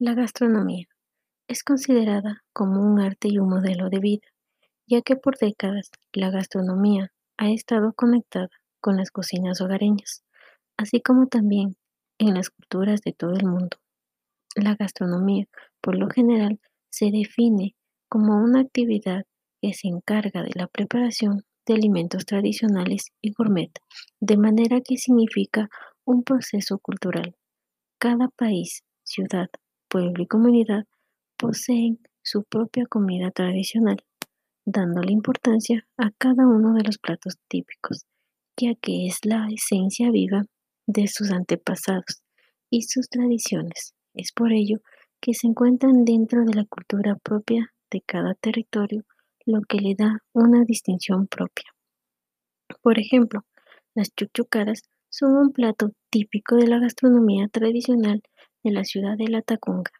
La gastronomía es considerada como un arte y un modelo de vida, ya que por décadas la gastronomía ha estado conectada con las cocinas hogareñas, así como también en las culturas de todo el mundo. La gastronomía, por lo general, se define como una actividad que se encarga de la preparación de alimentos tradicionales y gourmet, de manera que significa un proceso cultural. Cada país, ciudad, pueblo y comunidad poseen su propia comida tradicional, dándole importancia a cada uno de los platos típicos, ya que es la esencia viva de sus antepasados y sus tradiciones. Es por ello que se encuentran dentro de la cultura propia de cada territorio, lo que le da una distinción propia. Por ejemplo, las chuchucaras son un plato típico de la gastronomía tradicional de la ciudad de La Tacunga,